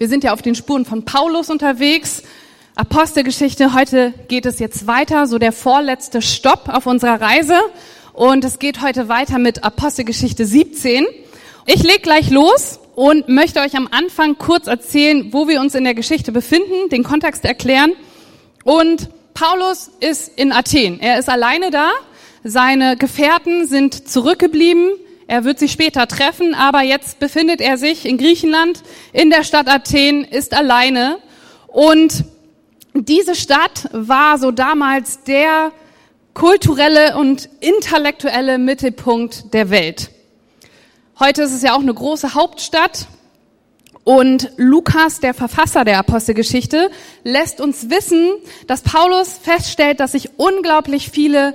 Wir sind ja auf den Spuren von Paulus unterwegs. Apostelgeschichte. Heute geht es jetzt weiter, so der vorletzte Stopp auf unserer Reise. Und es geht heute weiter mit Apostelgeschichte 17. Ich leg gleich los und möchte euch am Anfang kurz erzählen, wo wir uns in der Geschichte befinden, den Kontext erklären. Und Paulus ist in Athen. Er ist alleine da. Seine Gefährten sind zurückgeblieben. Er wird sie später treffen, aber jetzt befindet er sich in Griechenland, in der Stadt Athen, ist alleine. Und diese Stadt war so damals der kulturelle und intellektuelle Mittelpunkt der Welt. Heute ist es ja auch eine große Hauptstadt. Und Lukas, der Verfasser der Apostelgeschichte, lässt uns wissen, dass Paulus feststellt, dass sich unglaublich viele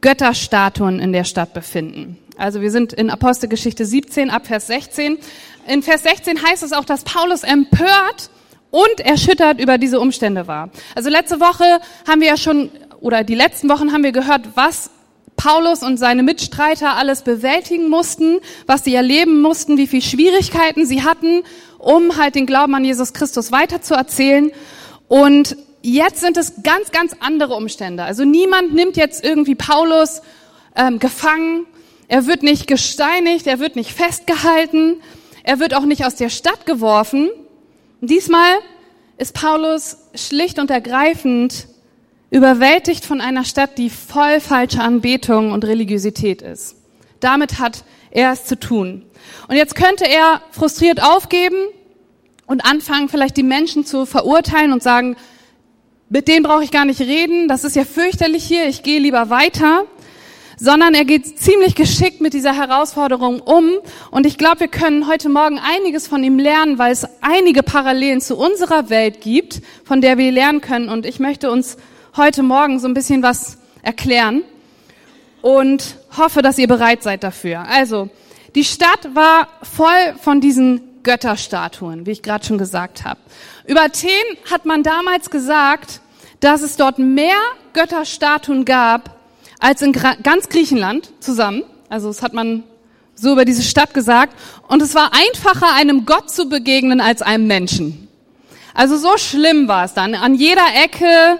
Götterstatuen in der Stadt befinden. Also wir sind in Apostelgeschichte 17 ab Vers 16. In Vers 16 heißt es auch, dass Paulus empört und erschüttert über diese Umstände war. Also letzte Woche haben wir ja schon, oder die letzten Wochen haben wir gehört, was Paulus und seine Mitstreiter alles bewältigen mussten, was sie erleben mussten, wie viele Schwierigkeiten sie hatten, um halt den Glauben an Jesus Christus weiterzuerzählen. Und jetzt sind es ganz, ganz andere Umstände. Also niemand nimmt jetzt irgendwie Paulus ähm, gefangen er wird nicht gesteinigt, er wird nicht festgehalten, er wird auch nicht aus der Stadt geworfen. Diesmal ist Paulus schlicht und ergreifend überwältigt von einer Stadt, die voll falscher Anbetung und Religiosität ist. Damit hat er es zu tun. Und jetzt könnte er frustriert aufgeben und anfangen, vielleicht die Menschen zu verurteilen und sagen, mit denen brauche ich gar nicht reden, das ist ja fürchterlich hier, ich gehe lieber weiter sondern er geht ziemlich geschickt mit dieser Herausforderung um. Und ich glaube, wir können heute Morgen einiges von ihm lernen, weil es einige Parallelen zu unserer Welt gibt, von der wir lernen können. Und ich möchte uns heute Morgen so ein bisschen was erklären und hoffe, dass ihr bereit seid dafür. Also, die Stadt war voll von diesen Götterstatuen, wie ich gerade schon gesagt habe. Über Athen hat man damals gesagt, dass es dort mehr Götterstatuen gab als in ganz Griechenland zusammen. Also das hat man so über diese Stadt gesagt. Und es war einfacher, einem Gott zu begegnen als einem Menschen. Also so schlimm war es dann. An jeder Ecke,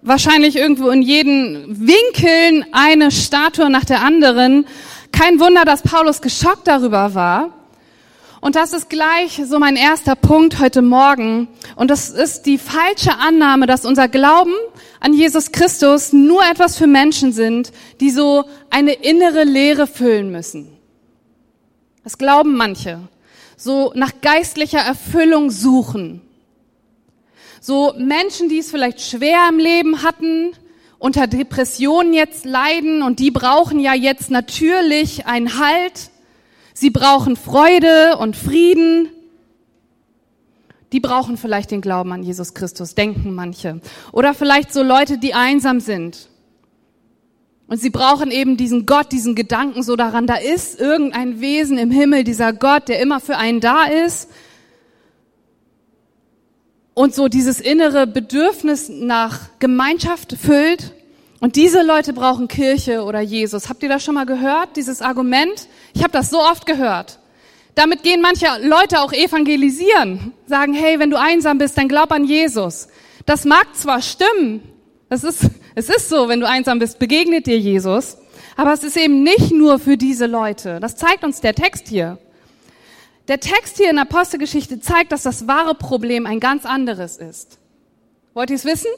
wahrscheinlich irgendwo in jeden Winkeln eine Statue nach der anderen. Kein Wunder, dass Paulus geschockt darüber war. Und das ist gleich so mein erster Punkt heute Morgen. Und das ist die falsche Annahme, dass unser Glauben an Jesus Christus nur etwas für Menschen sind, die so eine innere Leere füllen müssen. Das glauben manche. So nach geistlicher Erfüllung suchen. So Menschen, die es vielleicht schwer im Leben hatten, unter Depressionen jetzt leiden und die brauchen ja jetzt natürlich einen Halt Sie brauchen Freude und Frieden. Die brauchen vielleicht den Glauben an Jesus Christus, denken manche. Oder vielleicht so Leute, die einsam sind. Und sie brauchen eben diesen Gott, diesen Gedanken so daran, da ist irgendein Wesen im Himmel, dieser Gott, der immer für einen da ist. Und so dieses innere Bedürfnis nach Gemeinschaft füllt. Und diese Leute brauchen Kirche oder Jesus. Habt ihr das schon mal gehört, dieses Argument? Ich habe das so oft gehört. Damit gehen manche Leute auch evangelisieren, sagen, hey, wenn du einsam bist, dann glaub an Jesus. Das mag zwar stimmen, das ist, es ist so, wenn du einsam bist, begegnet dir Jesus, aber es ist eben nicht nur für diese Leute. Das zeigt uns der Text hier. Der Text hier in Apostelgeschichte zeigt, dass das wahre Problem ein ganz anderes ist. Wollt ihr es wissen?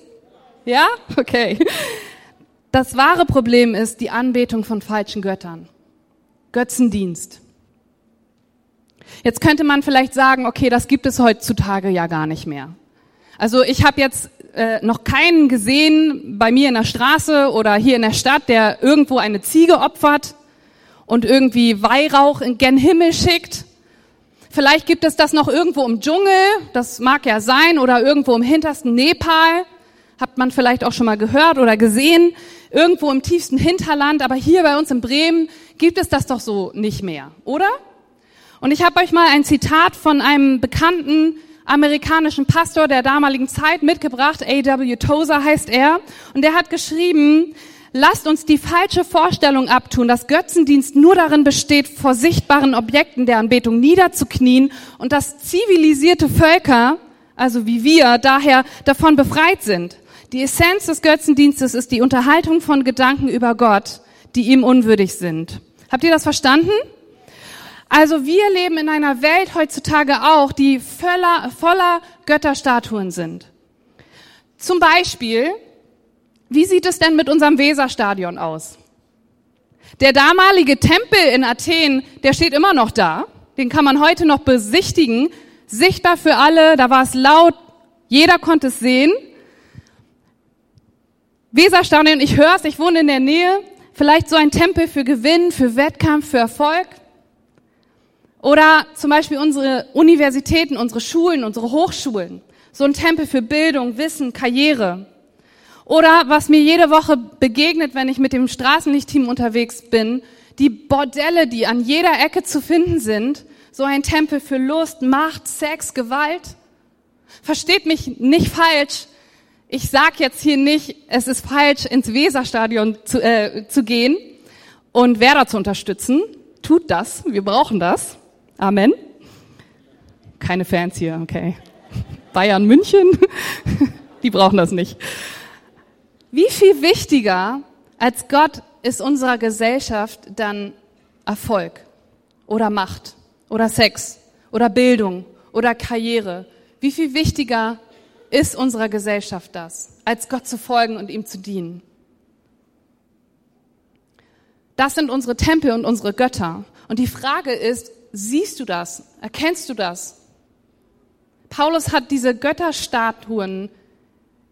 Ja? Okay. Das wahre Problem ist die Anbetung von falschen Göttern. Götzendienst. Jetzt könnte man vielleicht sagen, okay, das gibt es heutzutage ja gar nicht mehr. Also ich habe jetzt äh, noch keinen gesehen bei mir in der Straße oder hier in der Stadt, der irgendwo eine Ziege opfert und irgendwie Weihrauch in gen Himmel schickt. Vielleicht gibt es das noch irgendwo im Dschungel, das mag ja sein, oder irgendwo im hintersten Nepal. Habt man vielleicht auch schon mal gehört oder gesehen irgendwo im tiefsten Hinterland, aber hier bei uns in Bremen gibt es das doch so nicht mehr, oder? Und ich habe euch mal ein Zitat von einem bekannten amerikanischen Pastor der damaligen Zeit mitgebracht, A.W. Tozer heißt er, und der hat geschrieben, Lasst uns die falsche Vorstellung abtun, dass Götzendienst nur darin besteht, vor sichtbaren Objekten der Anbetung niederzuknien und dass zivilisierte Völker, also wie wir, daher davon befreit sind. Die Essenz des Götzendienstes ist die Unterhaltung von Gedanken über Gott, die ihm unwürdig sind. Habt ihr das verstanden? Also wir leben in einer Welt heutzutage auch, die voller, voller Götterstatuen sind. Zum Beispiel, wie sieht es denn mit unserem Weserstadion aus? Der damalige Tempel in Athen, der steht immer noch da. Den kann man heute noch besichtigen. Sichtbar für alle, da war es laut, jeder konnte es sehen. Weserstadion, ich höre es, ich wohne in der Nähe. Vielleicht so ein Tempel für Gewinn, für Wettkampf, für Erfolg. Oder zum Beispiel unsere Universitäten, unsere Schulen, unsere Hochschulen. So ein Tempel für Bildung, Wissen, Karriere. Oder was mir jede Woche begegnet, wenn ich mit dem Straßenlichtteam unterwegs bin, die Bordelle, die an jeder Ecke zu finden sind. So ein Tempel für Lust, Macht, Sex, Gewalt. Versteht mich nicht falsch. Ich sag jetzt hier nicht, es ist falsch, ins Weserstadion zu, äh, zu gehen und Werder zu unterstützen. Tut das. Wir brauchen das. Amen. Keine Fans hier, okay. Bayern München, die brauchen das nicht. Wie viel wichtiger als Gott ist unserer Gesellschaft dann Erfolg oder Macht oder Sex oder Bildung oder Karriere? Wie viel wichtiger ist unserer Gesellschaft das, als Gott zu folgen und ihm zu dienen? Das sind unsere Tempel und unsere Götter. Und die Frage ist, Siehst du das? Erkennst du das? Paulus hat diese Götterstatuen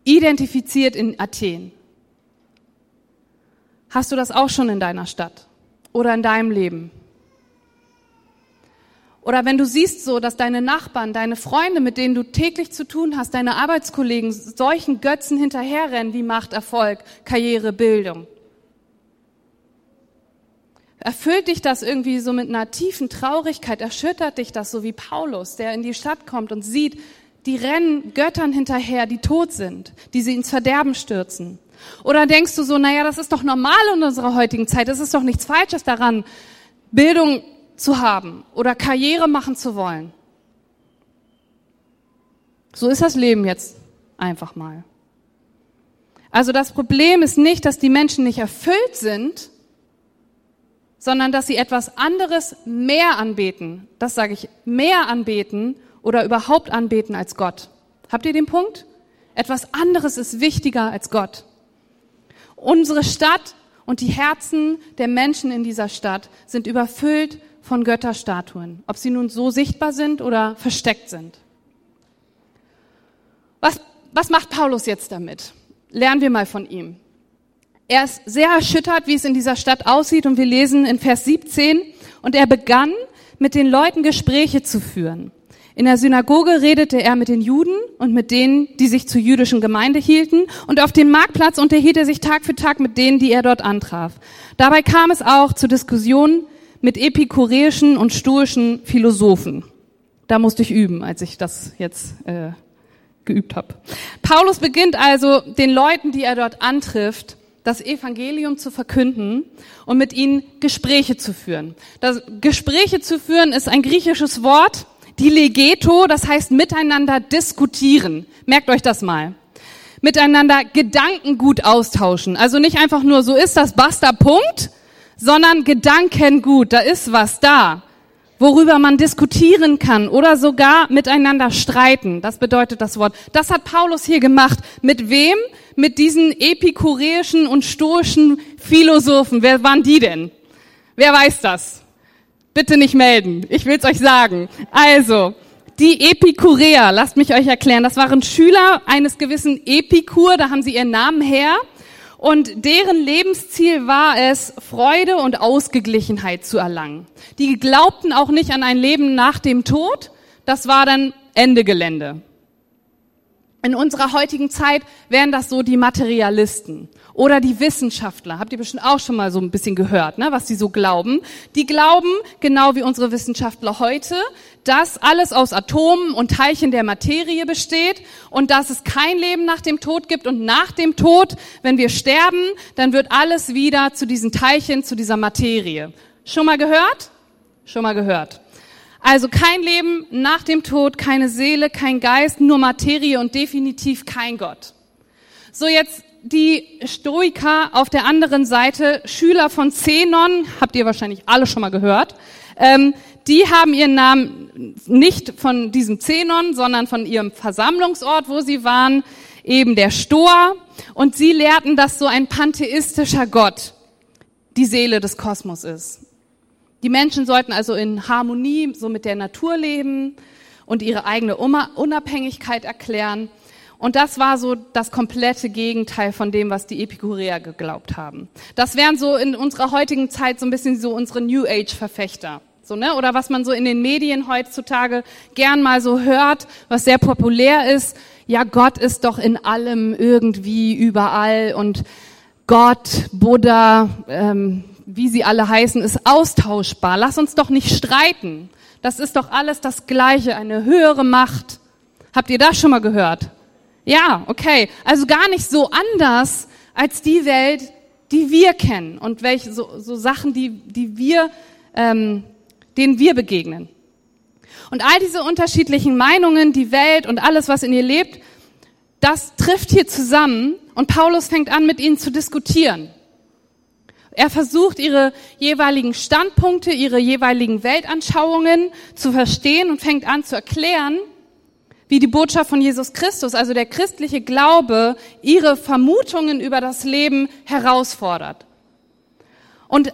identifiziert in Athen. Hast du das auch schon in deiner Stadt oder in deinem Leben? Oder wenn du siehst so, dass deine Nachbarn, deine Freunde, mit denen du täglich zu tun hast, deine Arbeitskollegen solchen Götzen hinterherrennen wie Macht, Erfolg, Karriere, Bildung. Erfüllt dich das irgendwie so mit einer tiefen Traurigkeit? Erschüttert dich das so wie Paulus, der in die Stadt kommt und sieht, die rennen Göttern hinterher, die tot sind, die sie ins Verderben stürzen? Oder denkst du so, naja, das ist doch normal in unserer heutigen Zeit, es ist doch nichts Falsches daran, Bildung zu haben oder Karriere machen zu wollen? So ist das Leben jetzt einfach mal. Also das Problem ist nicht, dass die Menschen nicht erfüllt sind, sondern dass sie etwas anderes mehr anbeten. Das sage ich, mehr anbeten oder überhaupt anbeten als Gott. Habt ihr den Punkt? Etwas anderes ist wichtiger als Gott. Unsere Stadt und die Herzen der Menschen in dieser Stadt sind überfüllt von Götterstatuen, ob sie nun so sichtbar sind oder versteckt sind. Was, was macht Paulus jetzt damit? Lernen wir mal von ihm. Er ist sehr erschüttert, wie es in dieser Stadt aussieht und wir lesen in Vers 17 und er begann mit den Leuten Gespräche zu führen. In der Synagoge redete er mit den Juden und mit denen, die sich zur jüdischen Gemeinde hielten, und auf dem Marktplatz unterhielt er sich Tag für Tag mit denen, die er dort antraf. Dabei kam es auch zu Diskussionen mit epikureischen und stoischen Philosophen. Da musste ich üben, als ich das jetzt äh, geübt habe. Paulus beginnt also den Leuten, die er dort antrifft, das Evangelium zu verkünden und mit ihnen Gespräche zu führen. Das Gespräche zu führen ist ein griechisches Wort, die Legeto, das heißt miteinander diskutieren. Merkt euch das mal. Miteinander Gedanken gut austauschen. Also nicht einfach nur so ist das, basta, Punkt, sondern Gedanken gut. Da ist was da worüber man diskutieren kann oder sogar miteinander streiten. Das bedeutet das Wort. Das hat Paulus hier gemacht. Mit wem? Mit diesen epikureischen und stoischen Philosophen. Wer waren die denn? Wer weiß das? Bitte nicht melden. Ich will's euch sagen. Also, die Epikureer, lasst mich euch erklären, das waren Schüler eines gewissen Epikur, da haben sie ihren Namen her. Und deren Lebensziel war es, Freude und Ausgeglichenheit zu erlangen. Die glaubten auch nicht an ein Leben nach dem Tod. Das war dann Ende Gelände. In unserer heutigen Zeit wären das so die Materialisten oder die Wissenschaftler. Habt ihr bestimmt auch schon mal so ein bisschen gehört, ne, was die so glauben. Die glauben, genau wie unsere Wissenschaftler heute, dass alles aus Atomen und Teilchen der Materie besteht und dass es kein Leben nach dem Tod gibt und nach dem Tod, wenn wir sterben, dann wird alles wieder zu diesen Teilchen, zu dieser Materie. Schon mal gehört? Schon mal gehört. Also kein Leben nach dem Tod, keine Seele, kein Geist, nur Materie und definitiv kein Gott. So jetzt die Stoiker auf der anderen Seite, Schüler von Zenon, habt ihr wahrscheinlich alle schon mal gehört, ähm, die haben ihren Namen nicht von diesem Zenon, sondern von ihrem Versammlungsort, wo sie waren, eben der Stoa. Und sie lehrten, dass so ein pantheistischer Gott die Seele des Kosmos ist. Die Menschen sollten also in Harmonie so mit der Natur leben und ihre eigene Unabhängigkeit erklären. Und das war so das komplette Gegenteil von dem, was die Epikureer geglaubt haben. Das wären so in unserer heutigen Zeit so ein bisschen so unsere New Age Verfechter. So, ne? Oder was man so in den Medien heutzutage gern mal so hört, was sehr populär ist. Ja, Gott ist doch in allem irgendwie überall und Gott, Buddha, ähm, wie sie alle heißen, ist austauschbar. Lass uns doch nicht streiten. Das ist doch alles das Gleiche, eine höhere Macht. Habt ihr das schon mal gehört? Ja, okay. Also gar nicht so anders als die Welt, die wir kennen und welche so, so Sachen, die, die wir, ähm, denen wir begegnen. Und all diese unterschiedlichen Meinungen, die Welt und alles, was in ihr lebt, das trifft hier zusammen und Paulus fängt an, mit ihnen zu diskutieren. Er versucht, ihre jeweiligen Standpunkte, ihre jeweiligen Weltanschauungen zu verstehen und fängt an zu erklären, wie die Botschaft von Jesus Christus, also der christliche Glaube, ihre Vermutungen über das Leben herausfordert. Und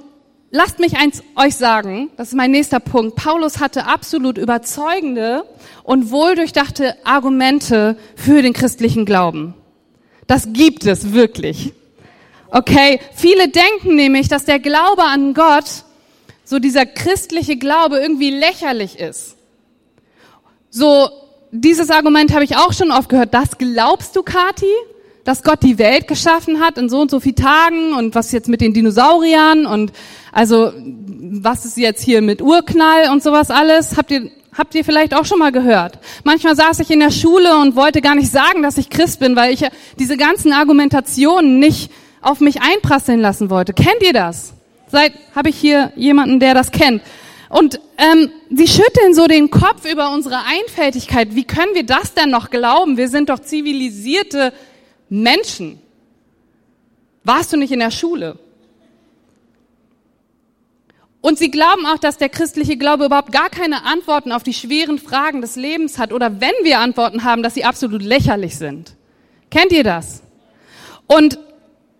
lasst mich eins euch sagen, das ist mein nächster Punkt. Paulus hatte absolut überzeugende und wohldurchdachte Argumente für den christlichen Glauben. Das gibt es wirklich. Okay, viele denken nämlich, dass der Glaube an Gott, so dieser christliche Glaube irgendwie lächerlich ist. So, dieses Argument habe ich auch schon oft gehört. Das glaubst du, Kati? Dass Gott die Welt geschaffen hat in so und so vielen Tagen und was jetzt mit den Dinosauriern und also was ist jetzt hier mit Urknall und sowas alles? Habt ihr Habt ihr vielleicht auch schon mal gehört? Manchmal saß ich in der Schule und wollte gar nicht sagen, dass ich Christ bin, weil ich diese ganzen Argumentationen nicht auf mich einprasseln lassen wollte. Kennt ihr das? Seit habe ich hier jemanden, der das kennt. Und ähm, sie schütteln so den Kopf über unsere Einfältigkeit. Wie können wir das denn noch glauben? Wir sind doch zivilisierte Menschen. Warst du nicht in der Schule? Und sie glauben auch, dass der christliche Glaube überhaupt gar keine Antworten auf die schweren Fragen des Lebens hat oder wenn wir Antworten haben, dass sie absolut lächerlich sind. Kennt ihr das? Und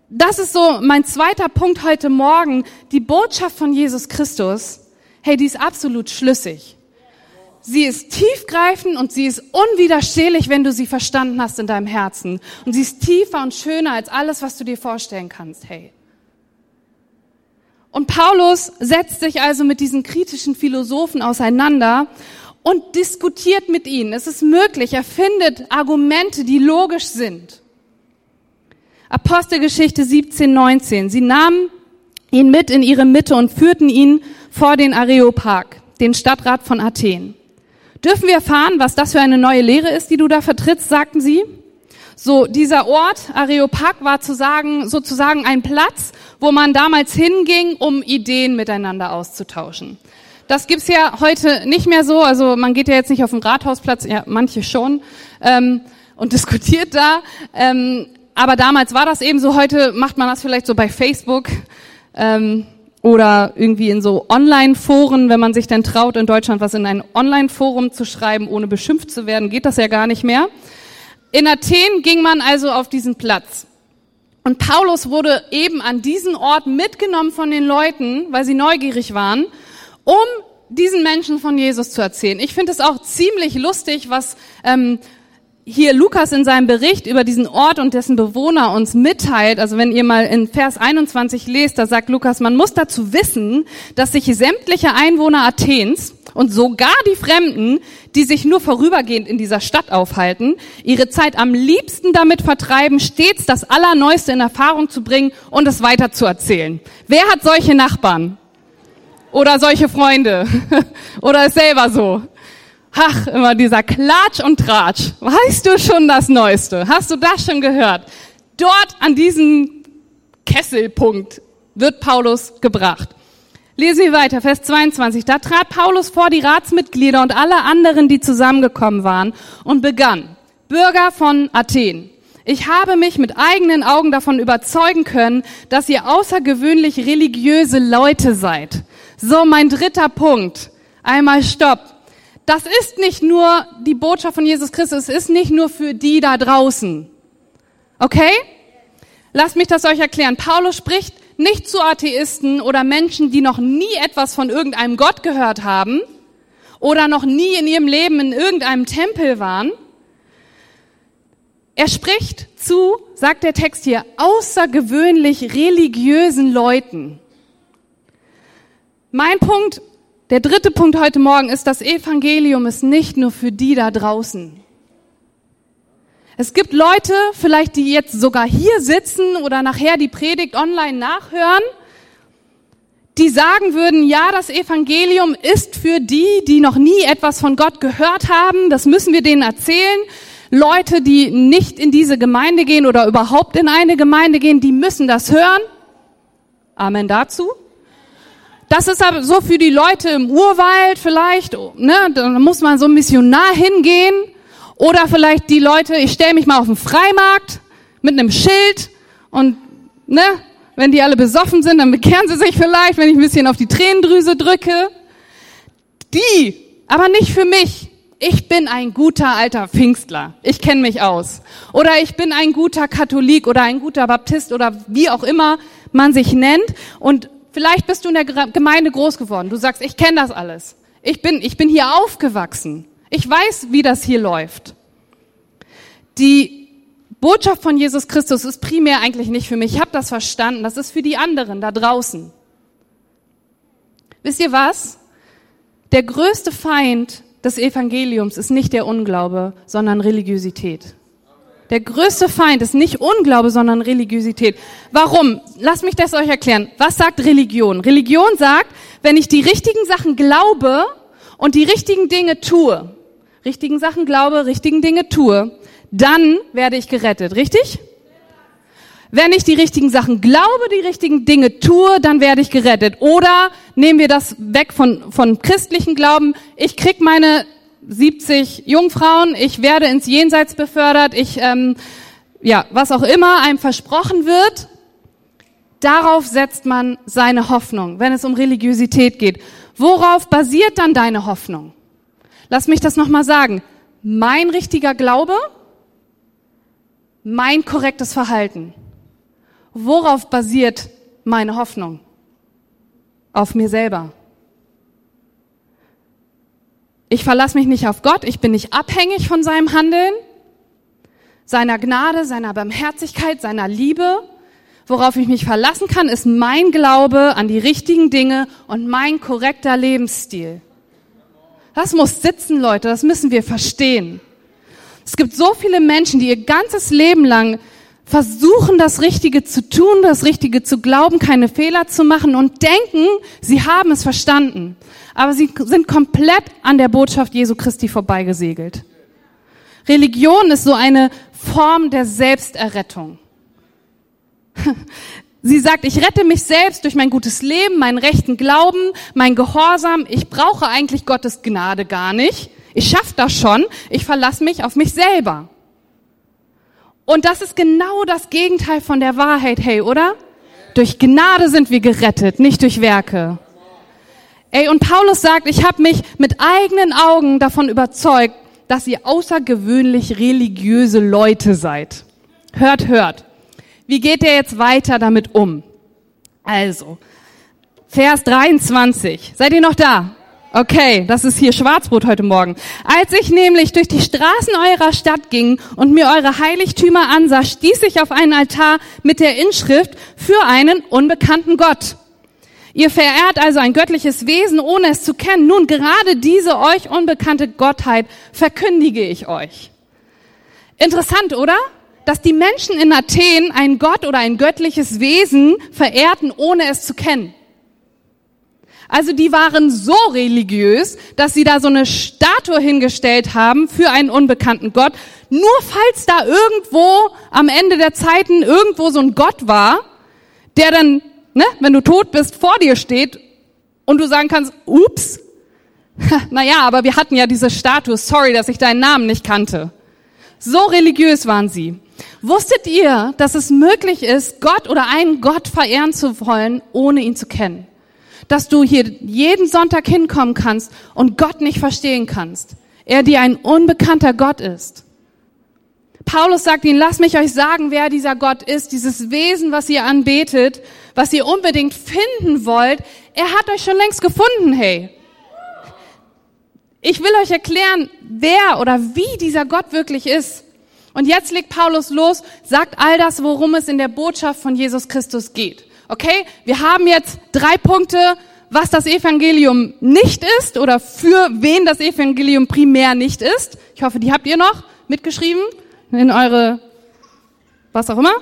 das ist so mein zweiter Punkt heute Morgen. Die Botschaft von Jesus Christus, hey, die ist absolut schlüssig. Sie ist tiefgreifend und sie ist unwiderstehlich, wenn du sie verstanden hast in deinem Herzen. Und sie ist tiefer und schöner als alles, was du dir vorstellen kannst, hey. Und Paulus setzt sich also mit diesen kritischen Philosophen auseinander und diskutiert mit ihnen. Es ist möglich, er findet Argumente, die logisch sind. Apostelgeschichte 17, 19. Sie nahmen ihn mit in ihre Mitte und führten ihn vor den Areopag, den Stadtrat von Athen. Dürfen wir erfahren, was das für eine neue Lehre ist, die du da vertrittst, sagten sie. So, dieser Ort, Areopag, war zu sagen, sozusagen ein Platz, wo man damals hinging, um Ideen miteinander auszutauschen. Das gibt's ja heute nicht mehr so. Also man geht ja jetzt nicht auf den Rathausplatz, ja, manche schon, ähm, und diskutiert da. Ähm, aber damals war das eben so. Heute macht man das vielleicht so bei Facebook ähm, oder irgendwie in so Online-Foren, wenn man sich denn traut, in Deutschland was in ein Online-Forum zu schreiben, ohne beschimpft zu werden, geht das ja gar nicht mehr. In Athen ging man also auf diesen Platz. Und Paulus wurde eben an diesen Ort mitgenommen von den Leuten, weil sie neugierig waren, um diesen Menschen von Jesus zu erzählen. Ich finde es auch ziemlich lustig, was ähm, hier Lukas in seinem Bericht über diesen Ort und dessen Bewohner uns mitteilt, also wenn ihr mal in Vers 21 lest, da sagt Lukas, man muss dazu wissen, dass sich sämtliche Einwohner Athens und sogar die Fremden, die sich nur vorübergehend in dieser Stadt aufhalten, ihre Zeit am liebsten damit vertreiben, stets das Allerneueste in Erfahrung zu bringen und es weiter zu erzählen. Wer hat solche Nachbarn? Oder solche Freunde? Oder ist selber so? Ach, immer dieser Klatsch und Tratsch. Weißt du schon das Neueste? Hast du das schon gehört? Dort an diesem Kesselpunkt wird Paulus gebracht. Lesen wir weiter, Vers 22. Da trat Paulus vor die Ratsmitglieder und alle anderen, die zusammengekommen waren und begann, Bürger von Athen, ich habe mich mit eigenen Augen davon überzeugen können, dass ihr außergewöhnlich religiöse Leute seid. So, mein dritter Punkt. Einmal Stopp das ist nicht nur die Botschaft von Jesus Christus, es ist nicht nur für die da draußen. Okay? Lasst mich das euch erklären. Paulus spricht nicht zu Atheisten oder Menschen, die noch nie etwas von irgendeinem Gott gehört haben oder noch nie in ihrem Leben in irgendeinem Tempel waren. Er spricht zu, sagt der Text hier, außergewöhnlich religiösen Leuten. Mein Punkt der dritte Punkt heute Morgen ist, das Evangelium ist nicht nur für die da draußen. Es gibt Leute, vielleicht die jetzt sogar hier sitzen oder nachher die Predigt online nachhören, die sagen würden, ja, das Evangelium ist für die, die noch nie etwas von Gott gehört haben, das müssen wir denen erzählen. Leute, die nicht in diese Gemeinde gehen oder überhaupt in eine Gemeinde gehen, die müssen das hören. Amen dazu. Das ist aber so für die Leute im Urwald vielleicht, ne, da muss man so Missionar hingehen. Oder vielleicht die Leute, ich stelle mich mal auf den Freimarkt mit einem Schild und ne, wenn die alle besoffen sind, dann bekehren sie sich vielleicht, wenn ich ein bisschen auf die Tränendrüse drücke. Die, aber nicht für mich. Ich bin ein guter alter Pfingstler. Ich kenne mich aus. Oder ich bin ein guter Katholik oder ein guter Baptist oder wie auch immer man sich nennt. Und Vielleicht bist du in der Gemeinde groß geworden. Du sagst, ich kenne das alles. Ich bin, ich bin hier aufgewachsen. Ich weiß, wie das hier läuft. Die Botschaft von Jesus Christus ist primär eigentlich nicht für mich. Ich habe das verstanden. Das ist für die anderen da draußen. Wisst ihr was? Der größte Feind des Evangeliums ist nicht der Unglaube, sondern Religiosität. Der größte Feind ist nicht Unglaube, sondern Religiosität. Warum? Lasst mich das euch erklären. Was sagt Religion? Religion sagt, wenn ich die richtigen Sachen glaube und die richtigen Dinge tue, richtigen Sachen glaube, richtigen Dinge tue, dann werde ich gerettet. Richtig? Wenn ich die richtigen Sachen glaube, die richtigen Dinge tue, dann werde ich gerettet. Oder nehmen wir das weg von, von christlichen Glauben. Ich krieg meine 70 Jungfrauen, ich werde ins Jenseits befördert, ich, ähm, ja, was auch immer einem versprochen wird, darauf setzt man seine Hoffnung, wenn es um Religiosität geht. Worauf basiert dann deine Hoffnung? Lass mich das nochmal sagen. Mein richtiger Glaube, mein korrektes Verhalten. Worauf basiert meine Hoffnung? Auf mir selber. Ich verlasse mich nicht auf Gott, ich bin nicht abhängig von seinem Handeln, seiner Gnade, seiner Barmherzigkeit, seiner Liebe. Worauf ich mich verlassen kann, ist mein Glaube an die richtigen Dinge und mein korrekter Lebensstil. Das muss sitzen, Leute, das müssen wir verstehen. Es gibt so viele Menschen, die ihr ganzes Leben lang versuchen, das Richtige zu tun, das Richtige zu glauben, keine Fehler zu machen und denken, sie haben es verstanden aber sie sind komplett an der Botschaft Jesu Christi vorbeigesegelt. Religion ist so eine Form der Selbsterrettung. Sie sagt, ich rette mich selbst durch mein gutes Leben, meinen rechten Glauben, mein Gehorsam. Ich brauche eigentlich Gottes Gnade gar nicht. Ich schaffe das schon. Ich verlasse mich auf mich selber. Und das ist genau das Gegenteil von der Wahrheit, hey, oder? Durch Gnade sind wir gerettet, nicht durch Werke. Ey, und Paulus sagt, ich habe mich mit eigenen Augen davon überzeugt, dass ihr außergewöhnlich religiöse Leute seid. Hört, hört. Wie geht er jetzt weiter damit um? Also, Vers 23. Seid ihr noch da? Okay, das ist hier Schwarzbrot heute Morgen. Als ich nämlich durch die Straßen eurer Stadt ging und mir eure Heiligtümer ansah, stieß ich auf einen Altar mit der Inschrift für einen unbekannten Gott. Ihr verehrt also ein göttliches Wesen, ohne es zu kennen. Nun, gerade diese euch unbekannte Gottheit verkündige ich euch. Interessant, oder? Dass die Menschen in Athen einen Gott oder ein göttliches Wesen verehrten, ohne es zu kennen. Also die waren so religiös, dass sie da so eine Statue hingestellt haben für einen unbekannten Gott. Nur falls da irgendwo am Ende der Zeiten irgendwo so ein Gott war, der dann, ne, wenn du tot bist, vor dir steht und du sagen kannst, ups, naja, aber wir hatten ja diese Statue, sorry, dass ich deinen Namen nicht kannte. So religiös waren sie. Wusstet ihr, dass es möglich ist, Gott oder einen Gott verehren zu wollen, ohne ihn zu kennen? Dass du hier jeden Sonntag hinkommen kannst und Gott nicht verstehen kannst. Er dir ein unbekannter Gott ist. Paulus sagt ihnen, lasst mich euch sagen, wer dieser Gott ist, dieses Wesen, was ihr anbetet, was ihr unbedingt finden wollt. Er hat euch schon längst gefunden, hey. Ich will euch erklären, wer oder wie dieser Gott wirklich ist. Und jetzt legt Paulus los, sagt all das, worum es in der Botschaft von Jesus Christus geht. Okay, wir haben jetzt drei Punkte, was das Evangelium nicht ist oder für wen das Evangelium primär nicht ist. Ich hoffe, die habt ihr noch mitgeschrieben in eure, was auch immer.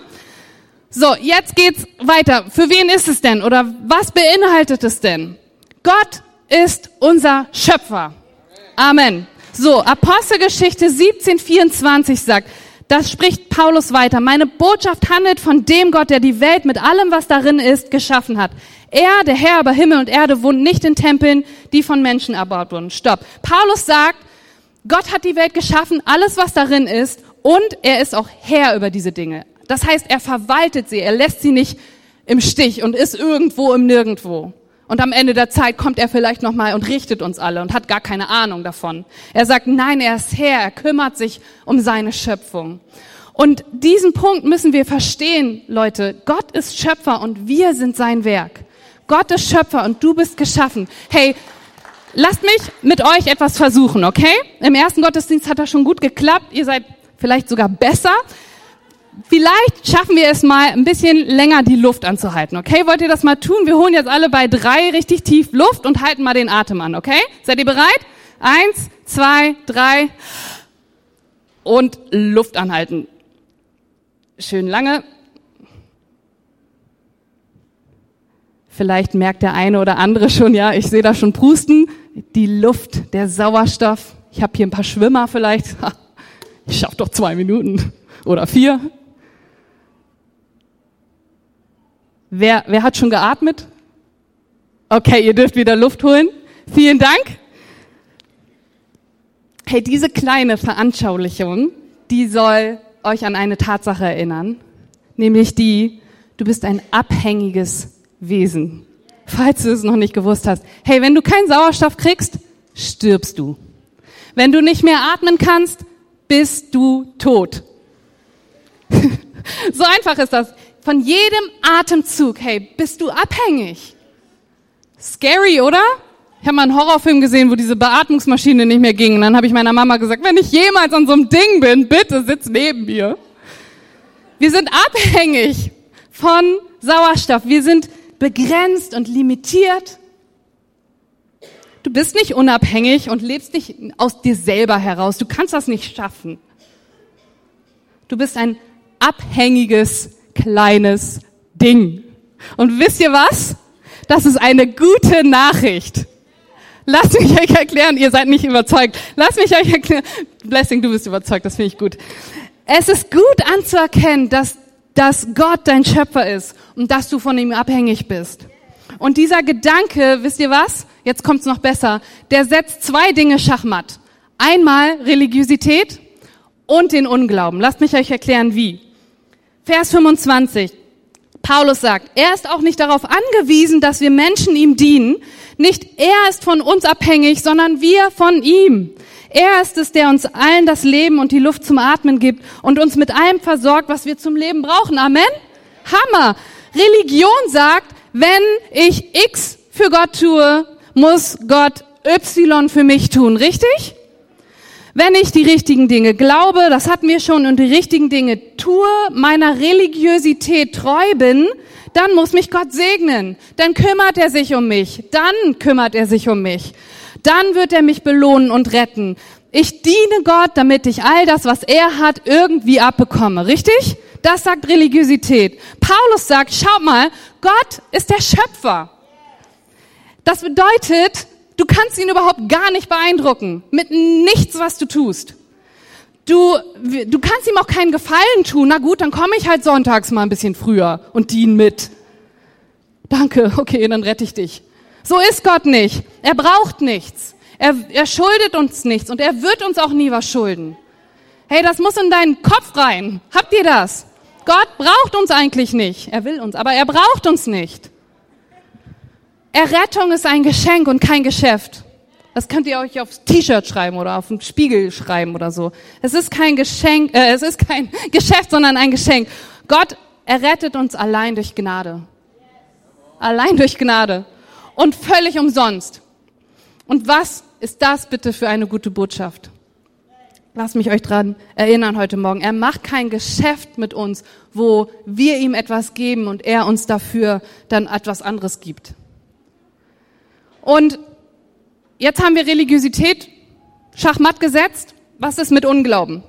So, jetzt geht's weiter. Für wen ist es denn oder was beinhaltet es denn? Gott ist unser Schöpfer. Amen. So, Apostelgeschichte 1724 sagt, das spricht Paulus weiter. Meine Botschaft handelt von dem Gott, der die Welt mit allem, was darin ist, geschaffen hat. Er, der Herr über Himmel und Erde, wohnt nicht in Tempeln, die von Menschen erbaut wurden. Stopp. Paulus sagt, Gott hat die Welt geschaffen, alles, was darin ist, und er ist auch Herr über diese Dinge. Das heißt, er verwaltet sie, er lässt sie nicht im Stich und ist irgendwo im Nirgendwo. Und am Ende der Zeit kommt er vielleicht nochmal und richtet uns alle und hat gar keine Ahnung davon. Er sagt, nein, er ist Herr, er kümmert sich um seine Schöpfung. Und diesen Punkt müssen wir verstehen, Leute. Gott ist Schöpfer und wir sind sein Werk. Gott ist Schöpfer und du bist geschaffen. Hey, lasst mich mit euch etwas versuchen, okay? Im ersten Gottesdienst hat das schon gut geklappt. Ihr seid vielleicht sogar besser vielleicht schaffen wir es mal ein bisschen länger die Luft anzuhalten, okay? Wollt ihr das mal tun? Wir holen jetzt alle bei drei richtig tief Luft und halten mal den Atem an, okay? Seid ihr bereit? Eins, zwei, drei und Luft anhalten. Schön lange. Vielleicht merkt der eine oder andere schon, ja, ich sehe da schon Prusten. Die Luft, der Sauerstoff. Ich habe hier ein paar Schwimmer vielleicht. Ich schaffe doch zwei Minuten oder vier. Wer, wer hat schon geatmet? Okay, ihr dürft wieder Luft holen. Vielen Dank. Hey, diese kleine Veranschaulichung, die soll euch an eine Tatsache erinnern, nämlich die, du bist ein abhängiges Wesen. Falls du es noch nicht gewusst hast. Hey, wenn du keinen Sauerstoff kriegst, stirbst du. Wenn du nicht mehr atmen kannst, bist du tot. so einfach ist das. Von jedem Atemzug, hey, bist du abhängig. Scary, oder? Ich habe mal einen Horrorfilm gesehen, wo diese Beatmungsmaschine nicht mehr ging. Und dann habe ich meiner Mama gesagt, wenn ich jemals an so einem Ding bin, bitte sitz neben mir. Wir sind abhängig von Sauerstoff. Wir sind begrenzt und limitiert. Du bist nicht unabhängig und lebst nicht aus dir selber heraus. Du kannst das nicht schaffen. Du bist ein abhängiges kleines Ding. Und wisst ihr was? Das ist eine gute Nachricht. Lasst mich euch erklären, ihr seid nicht überzeugt. Lasst mich euch erklären. Blessing, du bist überzeugt, das finde ich gut. Es ist gut anzuerkennen, dass, dass Gott dein Schöpfer ist und dass du von ihm abhängig bist. Und dieser Gedanke, wisst ihr was? Jetzt kommt's noch besser. Der setzt zwei Dinge schachmatt. Einmal Religiosität und den Unglauben. Lasst mich euch erklären, wie. Vers 25. Paulus sagt, er ist auch nicht darauf angewiesen, dass wir Menschen ihm dienen. Nicht er ist von uns abhängig, sondern wir von ihm. Er ist es, der uns allen das Leben und die Luft zum Atmen gibt und uns mit allem versorgt, was wir zum Leben brauchen. Amen? Hammer. Religion sagt, wenn ich X für Gott tue, muss Gott Y für mich tun, richtig? Wenn ich die richtigen Dinge glaube, das hatten wir schon, und die richtigen Dinge tue, meiner Religiosität treu bin, dann muss mich Gott segnen. Dann kümmert er sich um mich. Dann kümmert er sich um mich. Dann wird er mich belohnen und retten. Ich diene Gott, damit ich all das, was er hat, irgendwie abbekomme. Richtig? Das sagt Religiosität. Paulus sagt, schau mal, Gott ist der Schöpfer. Das bedeutet, du kannst ihn überhaupt gar nicht beeindrucken. Mit nichts, was du tust. Du, du kannst ihm auch keinen Gefallen tun. Na gut, dann komme ich halt sonntags mal ein bisschen früher und dien mit. Danke, okay, dann rette ich dich. So ist Gott nicht. Er braucht nichts. Er, er schuldet uns nichts und er wird uns auch nie was schulden. Hey, das muss in deinen Kopf rein. Habt ihr das? Gott braucht uns eigentlich nicht. Er will uns, aber er braucht uns nicht. Errettung ist ein Geschenk und kein Geschäft. Das könnt ihr euch aufs T-Shirt schreiben oder auf den Spiegel schreiben oder so. Es ist kein Geschenk, äh, es ist kein Geschäft, sondern ein Geschenk. Gott errettet uns allein durch Gnade. Allein durch Gnade. Und völlig umsonst. Und was ist das bitte für eine gute Botschaft? Lass mich euch dran erinnern heute Morgen. Er macht kein Geschäft mit uns, wo wir ihm etwas geben und er uns dafür dann etwas anderes gibt. Und Jetzt haben wir Religiosität schachmatt gesetzt. Was ist mit Unglauben?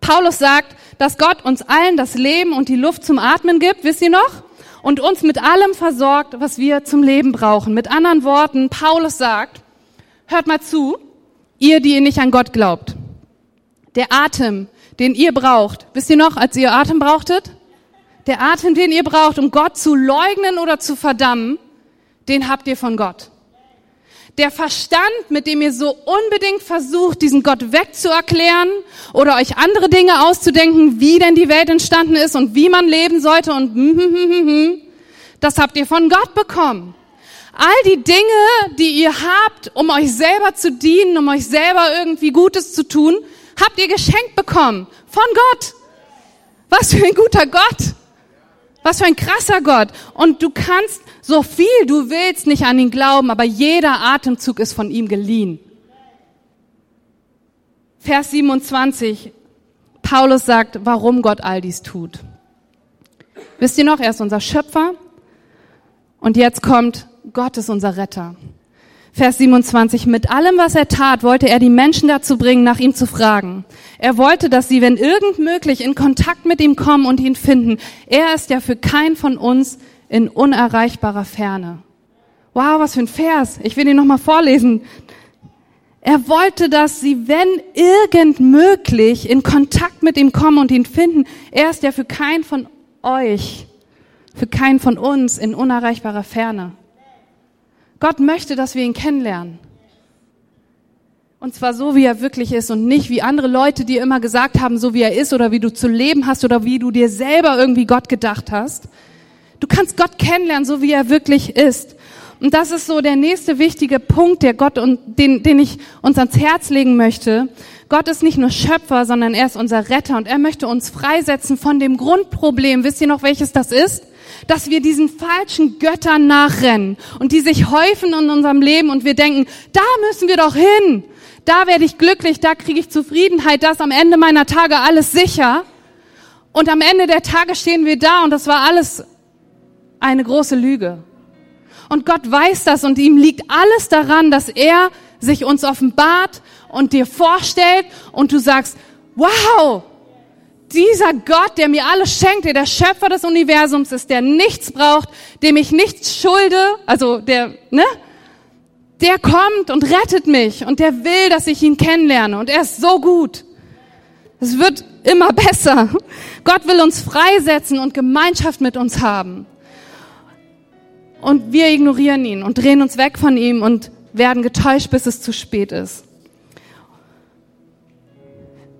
Paulus sagt, dass Gott uns allen das Leben und die Luft zum Atmen gibt, wisst ihr noch? Und uns mit allem versorgt, was wir zum Leben brauchen. Mit anderen Worten, Paulus sagt, hört mal zu, ihr, die ihr nicht an Gott glaubt. Der Atem, den ihr braucht, wisst ihr noch, als ihr Atem brauchtet? Der Atem, den ihr braucht, um Gott zu leugnen oder zu verdammen, den habt ihr von Gott. Der Verstand, mit dem ihr so unbedingt versucht, diesen Gott wegzuerklären oder euch andere Dinge auszudenken, wie denn die Welt entstanden ist und wie man leben sollte und hm, hm, hm, das habt ihr von Gott bekommen. All die Dinge, die ihr habt, um euch selber zu dienen, um euch selber irgendwie Gutes zu tun, habt ihr geschenkt bekommen von Gott. Was für ein guter Gott. Was für ein krasser Gott. Und du kannst so viel du willst nicht an ihn glauben, aber jeder Atemzug ist von ihm geliehen. Vers 27. Paulus sagt, warum Gott all dies tut. Wisst ihr noch, er ist unser Schöpfer. Und jetzt kommt, Gott ist unser Retter. Vers 27. Mit allem, was er tat, wollte er die Menschen dazu bringen, nach ihm zu fragen. Er wollte, dass sie, wenn irgend möglich, in Kontakt mit ihm kommen und ihn finden. Er ist ja für keinen von uns in unerreichbarer Ferne. Wow, was für ein Vers. Ich will ihn nochmal vorlesen. Er wollte, dass sie, wenn irgend möglich, in Kontakt mit ihm kommen und ihn finden. Er ist ja für keinen von euch, für keinen von uns in unerreichbarer Ferne. Gott möchte, dass wir ihn kennenlernen. Und zwar so, wie er wirklich ist und nicht wie andere Leute dir immer gesagt haben, so wie er ist oder wie du zu leben hast oder wie du dir selber irgendwie Gott gedacht hast, Du kannst Gott kennenlernen, so wie er wirklich ist. Und das ist so der nächste wichtige Punkt, der Gott und den, den ich uns ans Herz legen möchte. Gott ist nicht nur Schöpfer, sondern er ist unser Retter und er möchte uns freisetzen von dem Grundproblem. Wisst ihr noch, welches das ist? Dass wir diesen falschen Göttern nachrennen und die sich häufen in unserem Leben und wir denken, da müssen wir doch hin. Da werde ich glücklich, da kriege ich Zufriedenheit, da ist am Ende meiner Tage alles sicher. Und am Ende der Tage stehen wir da und das war alles eine große Lüge. Und Gott weiß das und ihm liegt alles daran, dass er sich uns offenbart und dir vorstellt und du sagst, wow, dieser Gott, der mir alles schenkt, der der Schöpfer des Universums ist, der nichts braucht, dem ich nichts schulde, also der, ne? Der kommt und rettet mich und der will, dass ich ihn kennenlerne und er ist so gut. Es wird immer besser. Gott will uns freisetzen und Gemeinschaft mit uns haben. Und wir ignorieren ihn und drehen uns weg von ihm und werden getäuscht, bis es zu spät ist.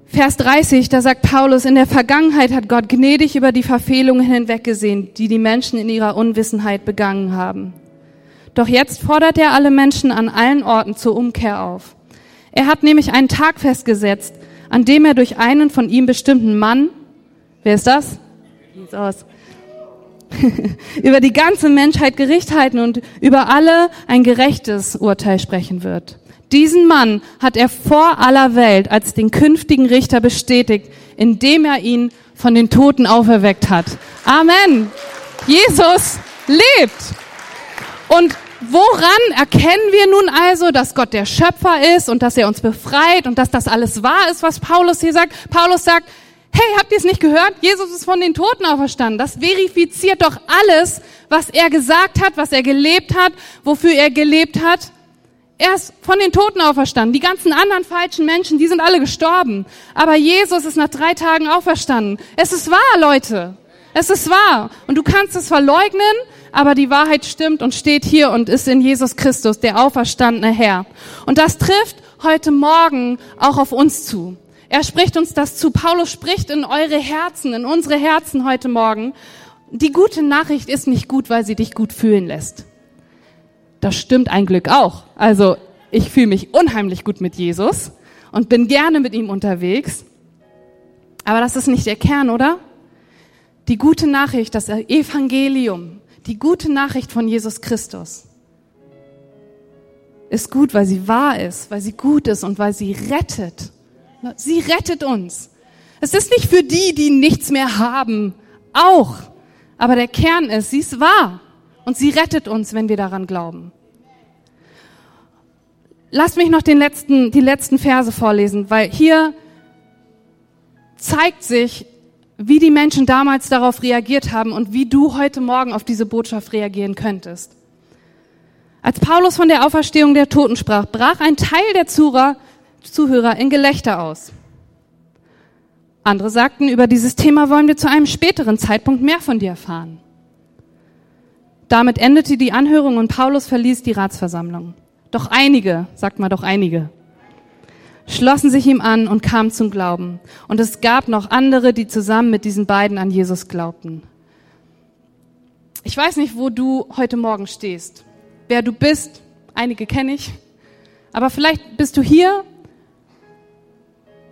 Vers 30, da sagt Paulus, in der Vergangenheit hat Gott gnädig über die Verfehlungen hinweggesehen, die die Menschen in ihrer Unwissenheit begangen haben. Doch jetzt fordert er alle Menschen an allen Orten zur Umkehr auf. Er hat nämlich einen Tag festgesetzt, an dem er durch einen von ihm bestimmten Mann, wer ist das? Wie aus? über die ganze Menschheit Gericht halten und über alle ein gerechtes Urteil sprechen wird. Diesen Mann hat er vor aller Welt als den künftigen Richter bestätigt, indem er ihn von den Toten auferweckt hat. Amen. Jesus lebt. Und woran erkennen wir nun also, dass Gott der Schöpfer ist und dass er uns befreit und dass das alles wahr ist, was Paulus hier sagt? Paulus sagt, hey, habt ihr es nicht gehört? Jesus ist von den Toten auferstanden. Das verifiziert doch alles, was er gesagt hat, was er gelebt hat, wofür er gelebt hat. Er ist von den Toten auferstanden. Die ganzen anderen falschen Menschen, die sind alle gestorben. Aber Jesus ist nach drei Tagen auferstanden. Es ist wahr, Leute. Es ist wahr. Und du kannst es verleugnen, aber die Wahrheit stimmt und steht hier und ist in Jesus Christus, der auferstandene Herr. Und das trifft heute Morgen auch auf uns zu. Er spricht uns das zu. Paulus spricht in eure Herzen, in unsere Herzen heute Morgen. Die gute Nachricht ist nicht gut, weil sie dich gut fühlen lässt. Das stimmt ein Glück auch. Also ich fühle mich unheimlich gut mit Jesus und bin gerne mit ihm unterwegs. Aber das ist nicht der Kern, oder? Die gute Nachricht, das Evangelium, die gute Nachricht von Jesus Christus ist gut, weil sie wahr ist, weil sie gut ist und weil sie rettet. Sie rettet uns. Es ist nicht für die, die nichts mehr haben, auch. Aber der Kern ist, sie ist wahr. Und sie rettet uns, wenn wir daran glauben. Lass mich noch den letzten, die letzten Verse vorlesen, weil hier zeigt sich, wie die Menschen damals darauf reagiert haben und wie du heute Morgen auf diese Botschaft reagieren könntest. Als Paulus von der Auferstehung der Toten sprach, brach ein Teil der Zuhörer, Zuhörer in Gelächter aus. Andere sagten, über dieses Thema wollen wir zu einem späteren Zeitpunkt mehr von dir erfahren. Damit endete die Anhörung und Paulus verließ die Ratsversammlung. Doch einige, sagt mal doch einige, schlossen sich ihm an und kamen zum Glauben. Und es gab noch andere, die zusammen mit diesen beiden an Jesus glaubten. Ich weiß nicht, wo du heute Morgen stehst, wer du bist. Einige kenne ich. Aber vielleicht bist du hier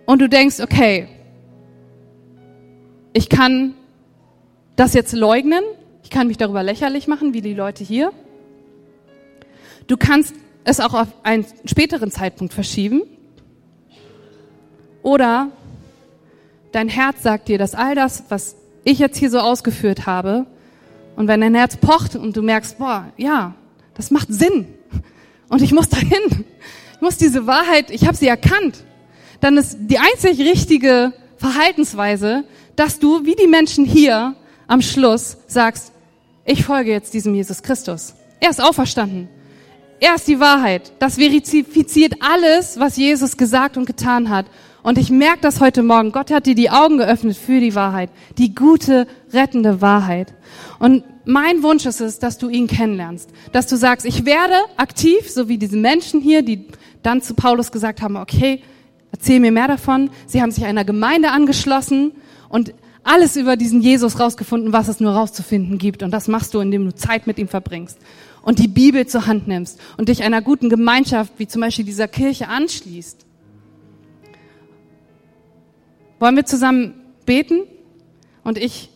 und du denkst, okay, ich kann das jetzt leugnen, ich kann mich darüber lächerlich machen, wie die Leute hier. Du kannst es auch auf einen späteren Zeitpunkt verschieben. Oder dein Herz sagt dir, dass all das, was ich jetzt hier so ausgeführt habe, und wenn dein Herz pocht und du merkst, boah, ja, das macht Sinn. Und ich muss dahin. Ich muss diese Wahrheit, ich habe sie erkannt dann ist die einzig richtige Verhaltensweise, dass du, wie die Menschen hier am Schluss, sagst, ich folge jetzt diesem Jesus Christus. Er ist auferstanden. Er ist die Wahrheit. Das verifiziert alles, was Jesus gesagt und getan hat. Und ich merke das heute Morgen. Gott hat dir die Augen geöffnet für die Wahrheit. Die gute, rettende Wahrheit. Und mein Wunsch ist es, dass du ihn kennenlernst. Dass du sagst, ich werde aktiv, so wie diese Menschen hier, die dann zu Paulus gesagt haben, okay, Erzähl mir mehr davon. Sie haben sich einer Gemeinde angeschlossen und alles über diesen Jesus rausgefunden, was es nur rauszufinden gibt. Und das machst du, indem du Zeit mit ihm verbringst und die Bibel zur Hand nimmst und dich einer guten Gemeinschaft, wie zum Beispiel dieser Kirche, anschließt. Wollen wir zusammen beten? Und ich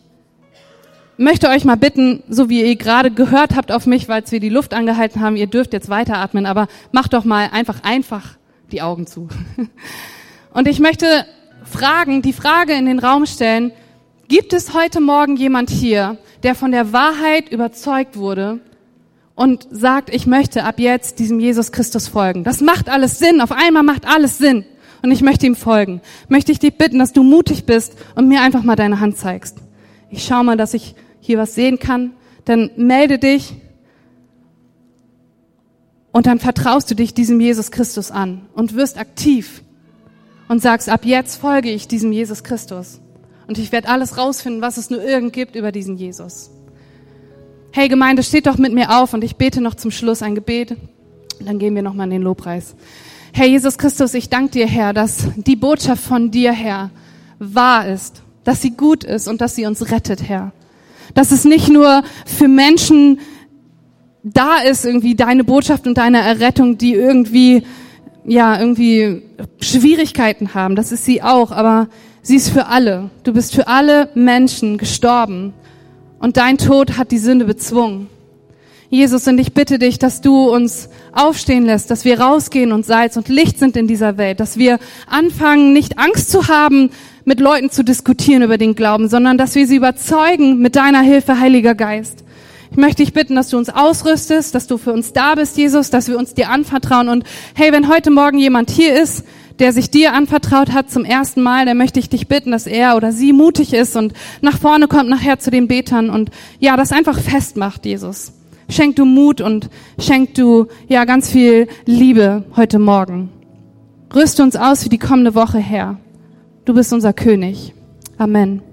möchte euch mal bitten, so wie ihr gerade gehört habt auf mich, weil wir die Luft angehalten haben, ihr dürft jetzt weiteratmen, aber macht doch mal einfach einfach die Augen zu. Und ich möchte fragen, die Frage in den Raum stellen, gibt es heute Morgen jemand hier, der von der Wahrheit überzeugt wurde und sagt, ich möchte ab jetzt diesem Jesus Christus folgen? Das macht alles Sinn, auf einmal macht alles Sinn und ich möchte ihm folgen. Möchte ich dich bitten, dass du mutig bist und mir einfach mal deine Hand zeigst. Ich schau mal, dass ich hier was sehen kann. Dann melde dich und dann vertraust du dich diesem Jesus Christus an und wirst aktiv und sagst, ab jetzt folge ich diesem Jesus Christus. Und ich werde alles rausfinden, was es nur irgend gibt über diesen Jesus. Hey Gemeinde, steht doch mit mir auf und ich bete noch zum Schluss ein Gebet. Dann gehen wir nochmal in den Lobpreis. Herr Jesus Christus, ich danke dir, Herr, dass die Botschaft von dir, Herr, wahr ist, dass sie gut ist und dass sie uns rettet, Herr. Dass es nicht nur für Menschen da ist irgendwie deine Botschaft und deine Errettung, die irgendwie, ja, irgendwie Schwierigkeiten haben. Das ist sie auch, aber sie ist für alle. Du bist für alle Menschen gestorben Und dein Tod hat die Sünde bezwungen. Jesus, und ich bitte dich, dass du uns aufstehen lässt, dass wir rausgehen und Salz und Licht sind in dieser Welt, dass wir anfangen, nicht Angst zu haben, mit Leuten zu diskutieren über den Glauben, sondern dass wir sie überzeugen mit deiner Hilfe, Heiliger Geist. Ich möchte dich bitten, dass du uns ausrüstest, dass du für uns da bist, Jesus, dass wir uns dir anvertrauen. Und hey, wenn heute Morgen jemand hier ist, der sich dir anvertraut hat zum ersten Mal, dann möchte ich dich bitten, dass er oder sie mutig ist und nach vorne kommt nachher zu den Betern und ja, das einfach festmacht, Jesus. Schenk du Mut und schenk du ja ganz viel Liebe heute Morgen. Rüste uns aus für die kommende Woche, Herr. Du bist unser König. Amen.